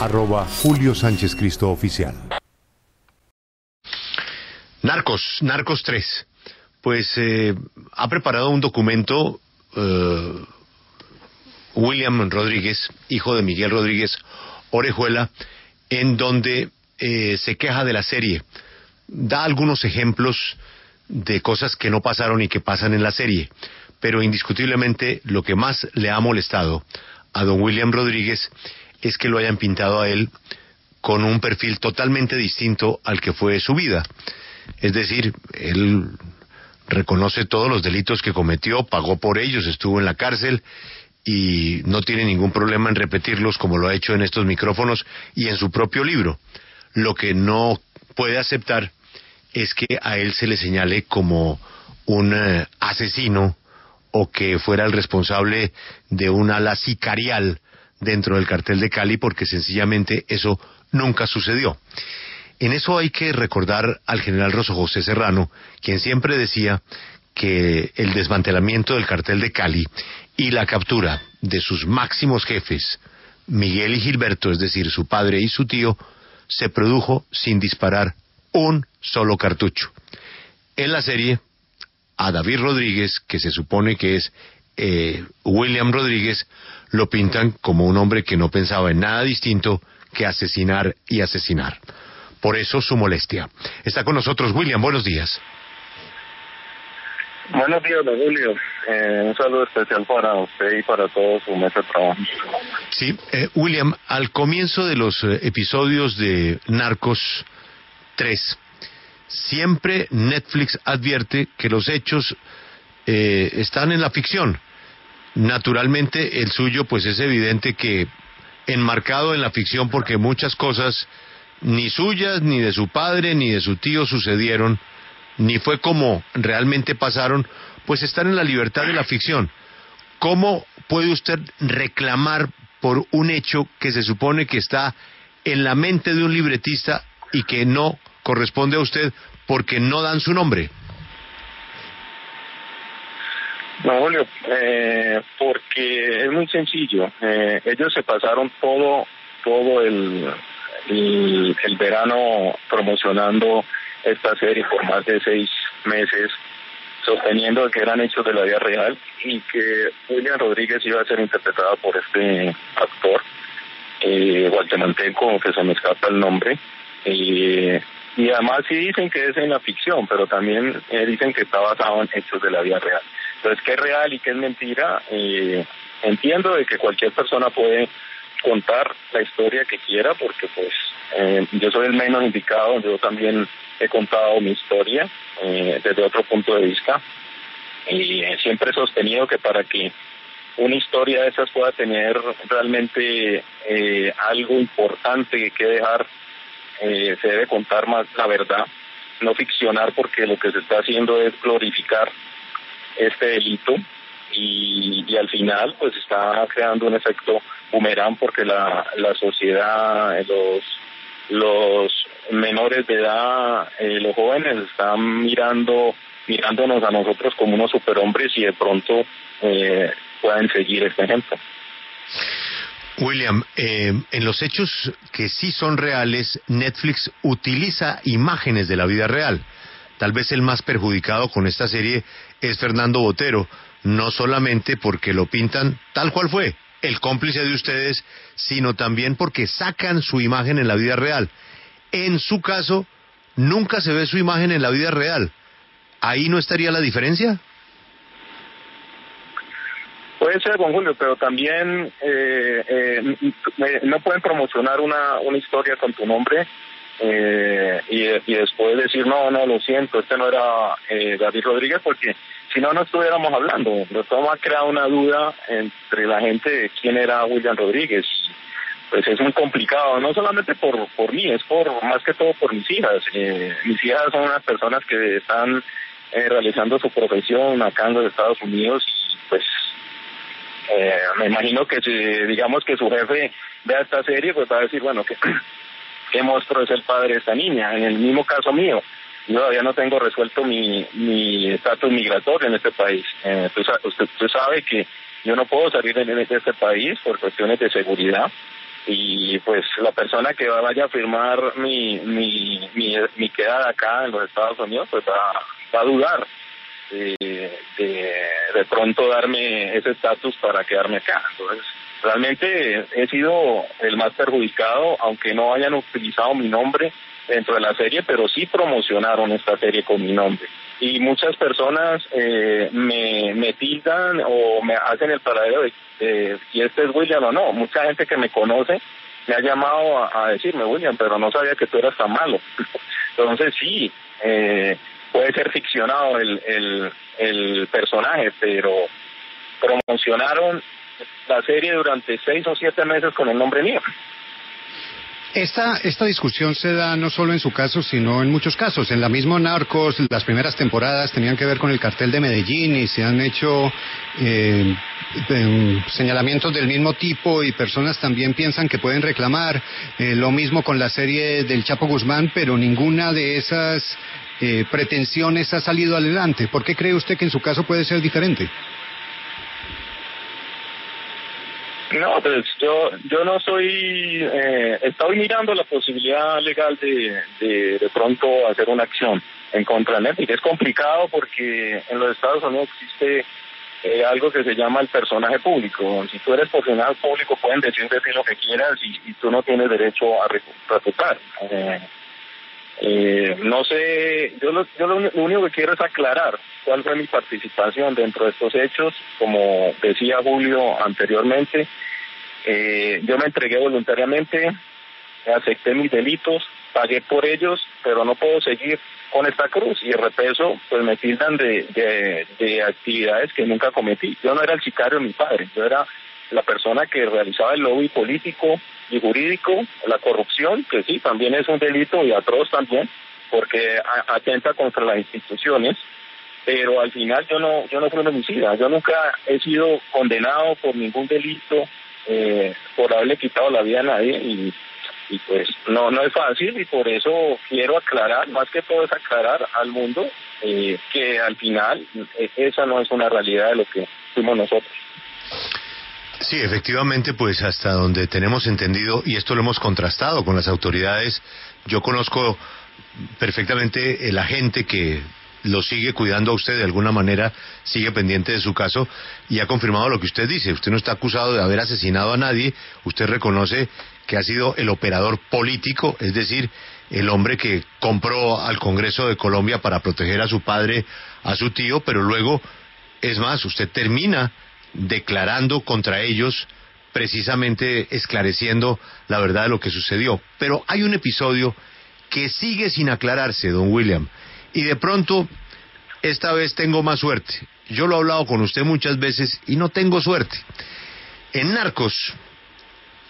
arroba Julio Sánchez Cristo Oficial. Narcos, Narcos 3. Pues eh, ha preparado un documento eh, William Rodríguez, hijo de Miguel Rodríguez Orejuela, en donde eh, se queja de la serie. Da algunos ejemplos de cosas que no pasaron y que pasan en la serie, pero indiscutiblemente lo que más le ha molestado a don William Rodríguez es que lo hayan pintado a él con un perfil totalmente distinto al que fue su vida. Es decir, él reconoce todos los delitos que cometió, pagó por ellos, estuvo en la cárcel y no tiene ningún problema en repetirlos como lo ha hecho en estos micrófonos y en su propio libro. Lo que no puede aceptar es que a él se le señale como un eh, asesino o que fuera el responsable de una ala sicarial dentro del cartel de Cali porque sencillamente eso nunca sucedió. En eso hay que recordar al general Rosso José Serrano, quien siempre decía que el desmantelamiento del cartel de Cali y la captura de sus máximos jefes, Miguel y Gilberto, es decir, su padre y su tío, se produjo sin disparar un solo cartucho. En la serie, a David Rodríguez, que se supone que es eh, William Rodríguez, lo pintan como un hombre que no pensaba en nada distinto que asesinar y asesinar. Por eso su molestia. Está con nosotros William, buenos días. Buenos días, don Julio. Eh, un saludo especial para usted y para todo su mesa de trabajo. Sí, eh, William, al comienzo de los eh, episodios de Narcos 3, siempre Netflix advierte que los hechos están en la ficción. Naturalmente, el suyo, pues es evidente que enmarcado en la ficción porque muchas cosas ni suyas, ni de su padre, ni de su tío sucedieron, ni fue como realmente pasaron, pues están en la libertad de la ficción. ¿Cómo puede usted reclamar por un hecho que se supone que está en la mente de un libretista y que no corresponde a usted porque no dan su nombre? No, Julio, eh, porque es muy sencillo. Eh, ellos se pasaron todo, todo el, verano promocionando esta serie por más de seis meses, sosteniendo que eran hechos de la vida real y que William Rodríguez iba a ser interpretada por este actor, eh, guatemalteco, que se me escapa el nombre. Eh, y además sí dicen que es en la ficción, pero también eh, dicen que está basado en hechos de la vida real. Entonces, ¿qué es real y qué es mentira? Eh, entiendo de que cualquier persona puede contar la historia que quiera, porque pues eh, yo soy el menos indicado, yo también he contado mi historia eh, desde otro punto de vista y siempre he sostenido que para que una historia de esas pueda tener realmente eh, algo importante que dejar, se debe contar más la verdad, no ficcionar porque lo que se está haciendo es glorificar este delito y, y al final pues está creando un efecto boomerang porque la, la sociedad, los, los menores de edad, eh, los jóvenes están mirando mirándonos a nosotros como unos superhombres y de pronto eh, puedan seguir este ejemplo. William, eh, en los hechos que sí son reales, Netflix utiliza imágenes de la vida real. Tal vez el más perjudicado con esta serie es Fernando Botero, no solamente porque lo pintan tal cual fue, el cómplice de ustedes, sino también porque sacan su imagen en la vida real. En su caso, nunca se ve su imagen en la vida real. ¿Ahí no estaría la diferencia? Puede ser, Juan Julio, pero también eh, eh, no pueden promocionar una historia con tu nombre eh, y, después decir, no, no, lo siento, este no era eh, David Rodríguez, porque si no, no estuviéramos hablando. Esto ha creado una duda entre la gente de quién era William Rodríguez. Pues es muy complicado, no solamente por, por mí, es por más que todo por mis hijas. Eh, mis hijas son unas personas que están eh, realizando su profesión acá en los Estados Unidos pues eh, me imagino que si digamos que su jefe vea esta serie, pues va a decir, bueno, que qué monstruo es el padre de esta niña. En el mismo caso mío, yo todavía no tengo resuelto mi mi estatus migratorio en este país. Eh, usted, sabe que yo no puedo salir de, este país por cuestiones de seguridad y pues la persona que vaya a firmar mi, mi, mi, mi quedada acá en los Estados Unidos pues va, va a dudar de, de, pronto darme ese estatus para quedarme acá. Entonces, realmente he sido el más perjudicado, aunque no hayan utilizado mi nombre dentro de la serie, pero sí promocionaron esta serie con mi nombre. Y muchas personas eh, me, me tildan o me hacen el paradero de, si este es William o no. Mucha gente que me conoce me ha llamado a, decirme, William, pero no sabía que tú eras tan malo. Entonces sí, eh, puede ser ficcionado el, el, el personaje, pero promocionaron la serie durante seis o siete meses con el nombre mío. Esta, esta discusión se da no solo en su caso, sino en muchos casos. En la misma Narcos, las primeras temporadas tenían que ver con el cartel de Medellín y se han hecho eh, em, señalamientos del mismo tipo y personas también piensan que pueden reclamar. Eh, lo mismo con la serie del Chapo Guzmán, pero ninguna de esas eh, pretensiones ha salido adelante. ¿Por qué cree usted que en su caso puede ser diferente? No, pues yo yo no soy, eh, estoy mirando la posibilidad legal de, de pronto hacer una acción en contra de Netflix. Es complicado porque en los Estados Unidos existe eh, algo que se llama el personaje público. Si tú eres profesional público pueden decir de ti lo que quieras y, tú no tienes derecho a refutar. Eh, eh, no sé, yo, lo, yo lo, único que quiero es aclarar cuál fue mi participación dentro de estos hechos. Como decía Julio anteriormente, eh, yo me entregué voluntariamente, acepté mis delitos, pagué por ellos, pero no puedo seguir con esta cruz y repeso, pues me tildan de, de, de actividades que nunca cometí. Yo no era el sicario de mi padre, yo era la persona que realizaba el lobby político y jurídico, la corrupción, que sí, también es un delito y atroz también, porque atenta contra las instituciones, pero al final yo no, yo no fui un homicida, yo nunca he sido condenado por ningún delito eh, por haberle quitado la vida a nadie y, pues no, no es fácil y por eso quiero aclarar, más que todo es aclarar al mundo eh, que al final eh, esa no es una realidad de lo que fuimos nosotros. Sí, efectivamente, pues hasta donde tenemos entendido, y esto lo hemos contrastado con las autoridades, yo conozco perfectamente el agente que lo sigue cuidando a usted de alguna manera, sigue pendiente de su caso y ha confirmado lo que usted dice. Usted no está acusado de haber asesinado a nadie, usted reconoce que ha sido el operador político, es decir, el hombre que compró al Congreso de Colombia para proteger a su padre, a su tío, pero luego, es más, usted termina declarando contra ellos, precisamente esclareciendo la verdad de lo que sucedió. Pero hay un episodio que sigue sin aclararse, don William, y de pronto, esta vez tengo más suerte. Yo lo he hablado con usted muchas veces y no tengo suerte. En Narcos,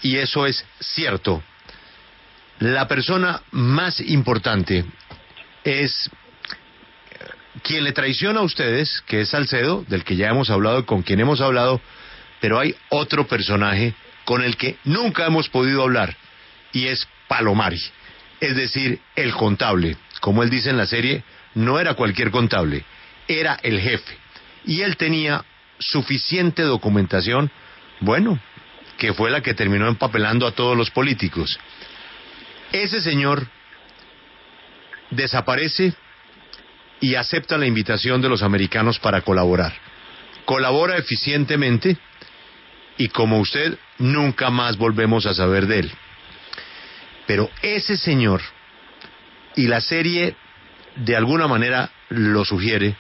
y eso es cierto, la persona más importante es quien le traiciona a ustedes, que es Salcedo, del que ya hemos hablado con quien hemos hablado, pero hay otro personaje con el que nunca hemos podido hablar, y es Palomari, es decir, el contable. Como él dice en la serie, no era cualquier contable, era el jefe. Y él tenía suficiente documentación, bueno, que fue la que terminó empapelando a todos los políticos. Ese señor desaparece y acepta la invitación de los americanos para colaborar. Colabora eficientemente y como usted, nunca más volvemos a saber de él. Pero ese señor, y la serie de alguna manera lo sugiere,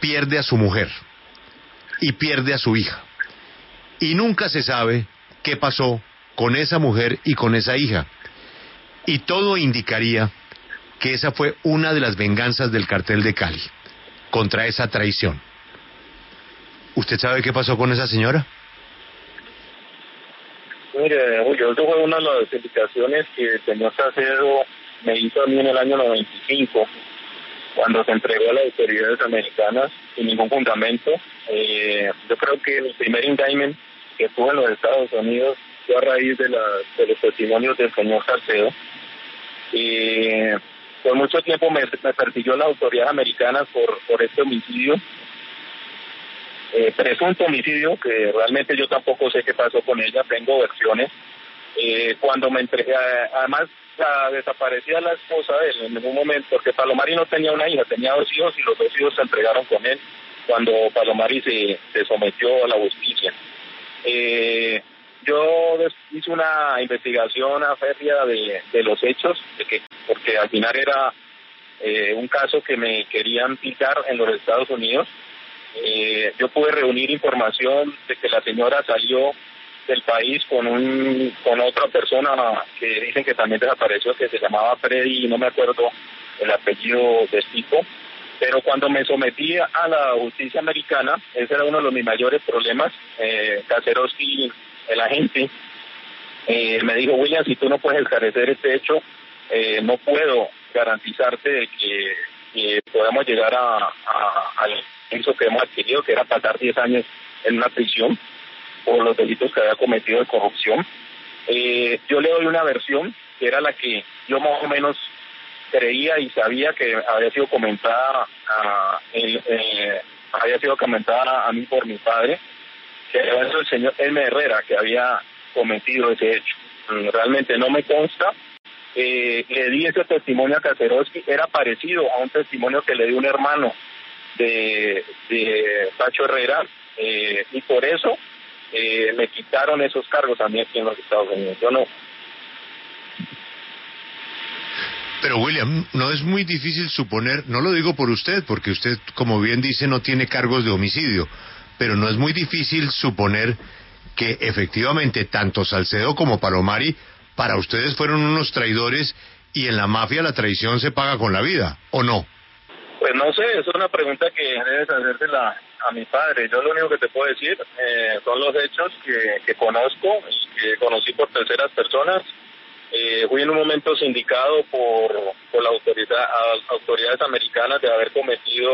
pierde a su mujer y pierde a su hija. Y nunca se sabe qué pasó con esa mujer y con esa hija. Y todo indicaría que esa fue una de las venganzas del cartel de Cali contra esa traición. ¿Usted sabe qué pasó con esa señora? Mire, Julio, eso fue una de las indicaciones que el señor Salcedo me hizo a mí en el año 95, cuando se entregó a las autoridades americanas sin ningún fundamento. Eh, yo creo que el primer indictment que tuvo en los Estados Unidos fue a raíz de, la, los testimonios del señor Salcedo. Y por mucho tiempo me, persiguió la autoridad americana por, por este homicidio, eh, presunto homicidio, que realmente yo tampoco sé qué pasó con ella, tengo versiones, Eh, cuando me entregué, además la, desaparecía la esposa de él en ningún momento, porque Palomari no tenía una hija, tenía dos hijos y los dos hijos se entregaron con él cuando Palomari se, se sometió a la justicia. Eh, yo hice una investigación a de, de los hechos, de que, porque al final era eh, un caso que me querían picar en los Estados Unidos. Eh, yo pude reunir información de que la señora salió del país con un con otra persona que dicen que también desapareció, que se llamaba Freddy, no me acuerdo el apellido de tipo. Pero cuando me sometí a la justicia americana, ese era uno de mis mayores problemas. Eh, el agente, eh, me dijo, William, si tú no puedes esclarecer este hecho, eh, no puedo garantizarte de que, podamos llegar a, al eso que hemos adquirido, que era pasar 10 años en una prisión por los delitos que había cometido de corrupción. Eh, yo le doy una versión que era la que yo más o menos creía y sabía que había sido comentada a, eh, había sido comentada a mí por mi padre el señor M. Herrera que había cometido ese hecho. Mm, realmente no me consta. Eh, le di ese testimonio a Cacerowski, era parecido a un testimonio que le dio un hermano de, de Pacho Herrera, eh, y por eso eh, me quitaron esos cargos a mí aquí en los Estados Unidos. Yo no. Pero William, no es muy difícil suponer, no lo digo por usted, porque usted, como bien dice, no tiene cargos de homicidio, pero no es muy difícil suponer que efectivamente tanto Salcedo como Palomari para ustedes fueron unos traidores y en la mafia la traición se paga con la vida, ¿o no? Pues no sé, es una pregunta que debes hacérsela a mi padre. Yo lo único que te puedo decir eh, son los hechos que, conozco y que conocí por terceras personas. Eh, fui en un momento sindicado por, por las autoridad, autoridades americanas de haber cometido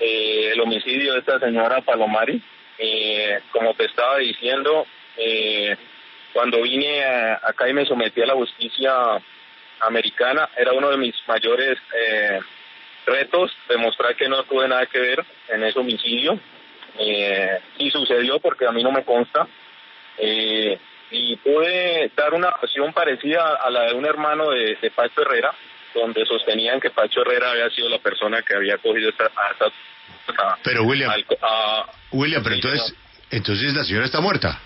eh, el homicidio de esta señora Palomari. Eh, como te estaba diciendo, eh, cuando vine acá y me sometí a la justicia americana, era uno de mis mayores eh, retos demostrar que no tuve nada que ver en ese homicidio. Eh, y sucedió porque a mí no me consta. Eh, y pude dar una versión parecida a la de un hermano de, de Herrera, donde sostenían que Pacho Herrera había sido la persona que había cogido esta, pero William, William, pero entonces, entonces la señora está muerta.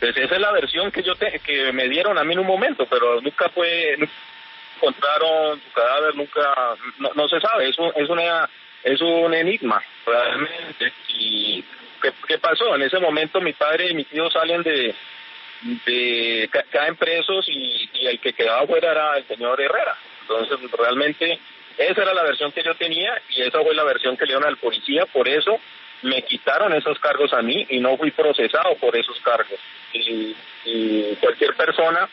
Pues esa es la versión que yo te, que me dieron a mí en un momento, pero nunca fue, encontraron su cadáver, nunca, no, se sabe, es un, es una, es un enigma realmente. Y ¿qué, ¿qué pasó? En ese momento mi padre y mi tío salen de, de caen presos y, el que quedaba fuera era el señor Herrera. Entonces, realmente, esa era la versión que yo tenía y esa fue la versión que le dieron al policía. Por eso me quitaron esos cargos a mí y no fui procesado por esos cargos. Y, cualquier persona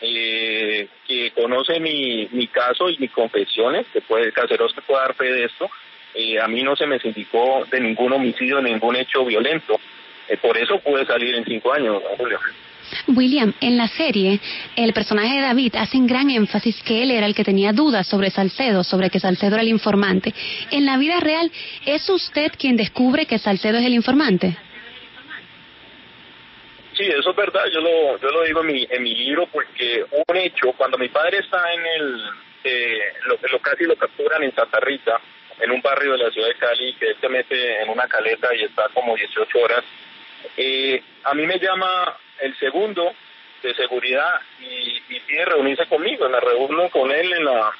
eh, que conoce mi, mi caso y mis confesiones, que puede, caseros que pueda dar fe de esto, eh, a mí no se me sindicó de ningún homicidio, ningún hecho violento. Eh, por eso pude salir en cinco años, Julio. William, en la serie, el personaje de David hace un gran énfasis que él era el que tenía dudas sobre Salcedo, sobre que Salcedo era el informante. En la vida real, ¿es usted quien descubre que Salcedo es el informante? Sí, eso es verdad, yo lo, yo lo digo en mi, en mi libro porque un hecho, cuando mi padre está en el, eh, lo, lo casi lo capturan en Santa Rita, en un barrio de la ciudad de Cali, que él se mete en una caleta y está como 18 horas, eh, a mí me llama el segundo de seguridad y, y pide reunirse conmigo. Me reúno con él en la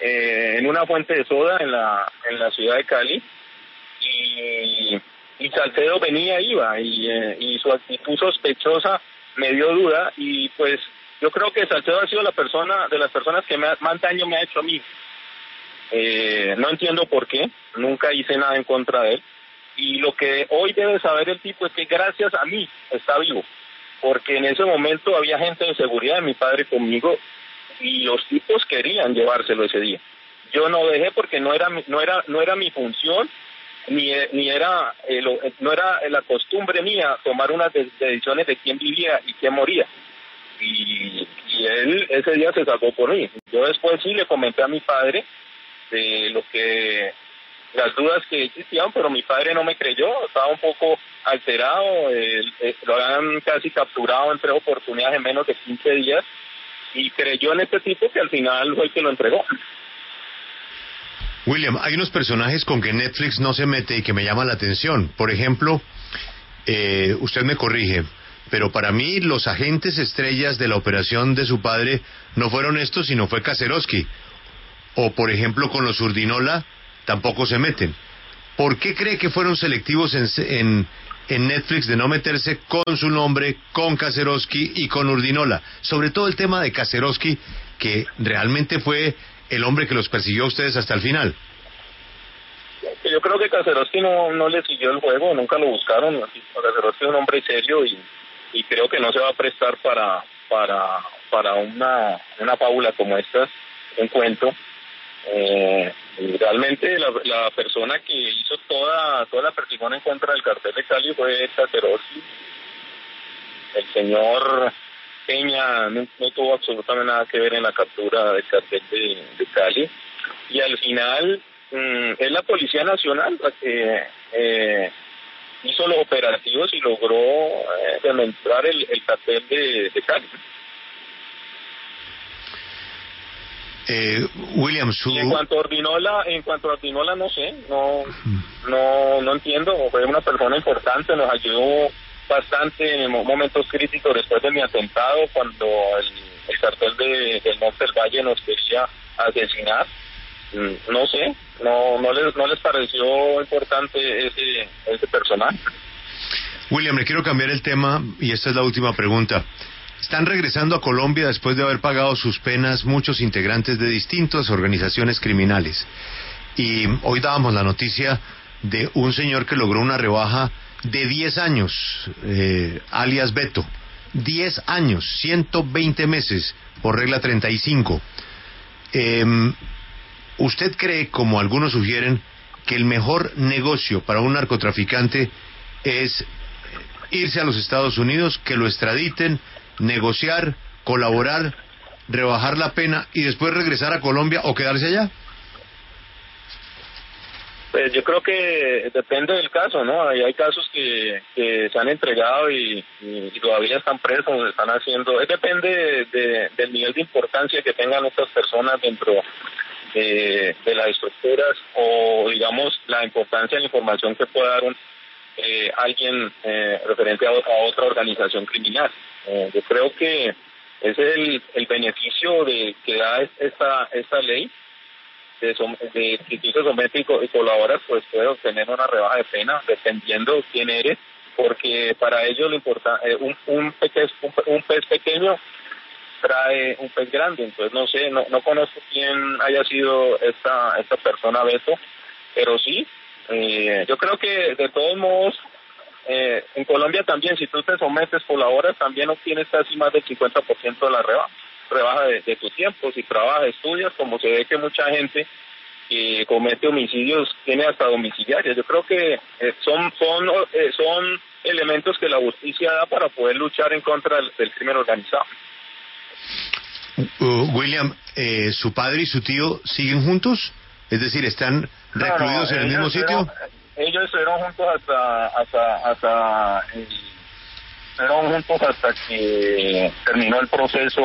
eh, en una fuente de soda en la en la ciudad de Cali y, y Salcedo venía iba y, eh, y su actitud sospechosa me dio duda y pues yo creo que Salcedo ha sido la persona de las personas que más daño me ha hecho a mí. Eh, no entiendo por qué, nunca hice nada en contra de él. Y lo que hoy debe saber el tipo es que gracias a mí está vivo porque en ese momento había gente de seguridad de mi padre conmigo y los tipos querían llevárselo ese día. Yo no dejé porque no era no era no era mi función ni ni era eh, no era la costumbre mía tomar unas decisiones de quién vivía y quién moría. Y, y él ese día se sacó por mí. Yo después sí le comenté a mi padre de lo que las dudas que existían, pero mi padre no me creyó, estaba un poco alterado, eh, lo habían casi capturado en tres oportunidades en menos de 15 días y creyó en este tipo que al final fue el que lo entregó. William, hay unos personajes con que Netflix no se mete y que me llaman la atención. Por ejemplo, eh, usted me corrige, pero para mí los agentes estrellas de la operación de su padre no fueron estos, sino fue Kacerowski. O, por ejemplo, con los Urdinola tampoco se meten. ¿Por qué cree que fueron selectivos en, en, Netflix de no meterse con su nombre, con Kacerowski y con Urdinola? Sobre todo el tema de Kacerowski, que realmente fue el hombre que los persiguió a ustedes hasta el final. Yo creo que Kacerowski no, no le siguió el juego, nunca lo buscaron. Kacerowski es un hombre serio y, creo que no se va a prestar para, para, para una, una fábula como esta, un cuento. Eh, realmente la, la, persona que hizo toda toda la persecución en contra del cartel de Cali fue Cacerosi. El señor Peña no, tuvo absolutamente nada que ver en la captura del cartel de, Cali. Y al final mm, es la Policía Nacional la que eh, hizo los operativos y logró eh, demostrar el, el cartel de Cali. Eh, William, en cuanto a Ordinola, en cuanto a Ordinola no sé, no, no, no entiendo. Fue una persona importante, nos ayudó bastante en momentos críticos después de mi atentado, cuando el, cartel de, del Monte del Valle nos quería asesinar. Mm, no sé, no, no les, no les pareció importante ese, ese personaje. William, le quiero cambiar el tema y esta es la última pregunta. Están regresando a Colombia después de haber pagado sus penas muchos integrantes de distintas organizaciones criminales. Y hoy dábamos la noticia de un señor que logró una rebaja de 10 años, eh, alias Beto. 10 años, 120 meses por regla 35. Eh, em, ¿Usted cree, como algunos sugieren, que el mejor negocio para un narcotraficante es irse a los Estados Unidos, que lo extraditen, negociar, colaborar, rebajar la pena y después regresar a Colombia o quedarse allá? Pues yo creo que depende del caso, ¿no? Hay, casos que, se han entregado y, todavía están presos, están haciendo. depende de, del nivel de importancia que tengan estas personas dentro de, de las estructuras o, digamos, la importancia de la información que pueda dar un, eh, alguien eh, referente a, otra organización criminal. Eh, yo creo que es el, el beneficio de que da esta, esta ley de, de que tú y, colaboras, pues puedes obtener una rebaja de pena dependiendo quién eres, porque para ellos lo importa, un, un, pez, un, pez pequeño trae un pez grande, entonces no sé, no, no conozco quién haya sido esta, esta persona Beto, pero sí, eh, yo creo que de todos modos, eh, en Colombia también, si tú te sometes por la hora, también obtienes casi más del 50% de la rebaja, rebaja de, tu tiempo. Si trabajas, estudias, como se ve que mucha gente que comete homicidios tiene hasta domiciliarios. Yo creo que eh, son, son, eh, son elementos que la justicia da para poder luchar en contra del, crimen organizado. Uh, William, eh, ¿su padre y su tío siguen juntos? Es decir, ¿están recluidos en el mismo sitio? ellos estuvieron juntos hasta hasta hasta estuvieron juntos hasta que terminó el proceso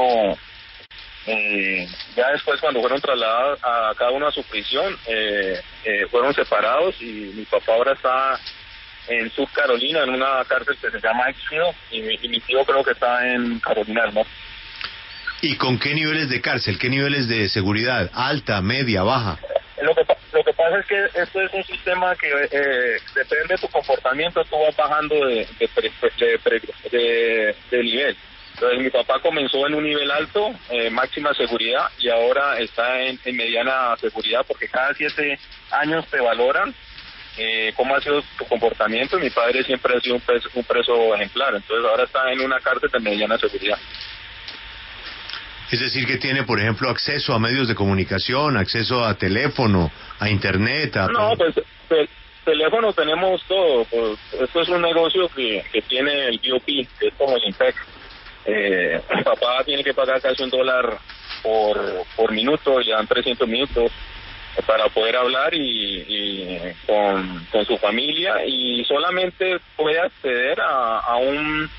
eh, ya después cuando fueron trasladados a cada uno a su prisión eh, eh, fueron separados y mi papá ahora está en Sur Carolina en una cárcel que se llama Exfield y, y mi tío creo que está en Carolina del Norte ¿Y con qué niveles de cárcel? ¿Qué niveles de seguridad? ¿Alta, media, baja? Lo que, lo que pasa es que esto es un sistema que eh, depende de tu comportamiento, tú vas bajando de, de, de, nivel. Entonces mi papá comenzó en un nivel alto, eh, máxima seguridad, y ahora está en, mediana seguridad porque cada siete años te valoran eh, cómo ha sido tu comportamiento. Mi padre siempre ha sido un preso, un preso ejemplar, entonces ahora está en una cárcel de mediana seguridad. Es decir, que tiene, por ejemplo, acceso a medios de comunicación, acceso a teléfono, a internet. A... No, pues teléfono tenemos todo. Pues, esto es un negocio que, que tiene el BOP, es como el INPEC. Eh, papá tiene que pagar casi un dólar por, por minuto, ya dan 300 minutos. para poder hablar y, con, su familia y solamente puede acceder a, un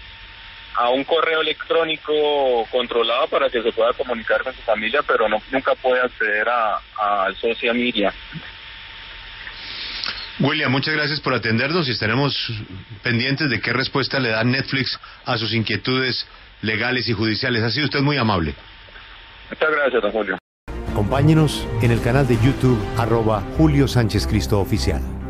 a un correo electrónico controlado para que se pueda comunicar con su familia, pero no nunca puede acceder a, a social media. William, muchas gracias por atendernos y estaremos pendientes de qué respuesta le da Netflix a sus inquietudes legales y judiciales. Ha sido usted muy amable. Muchas gracias, don Julio. Acompáñenos en el canal de YouTube arroba Julio Sánchez Cristo Oficial.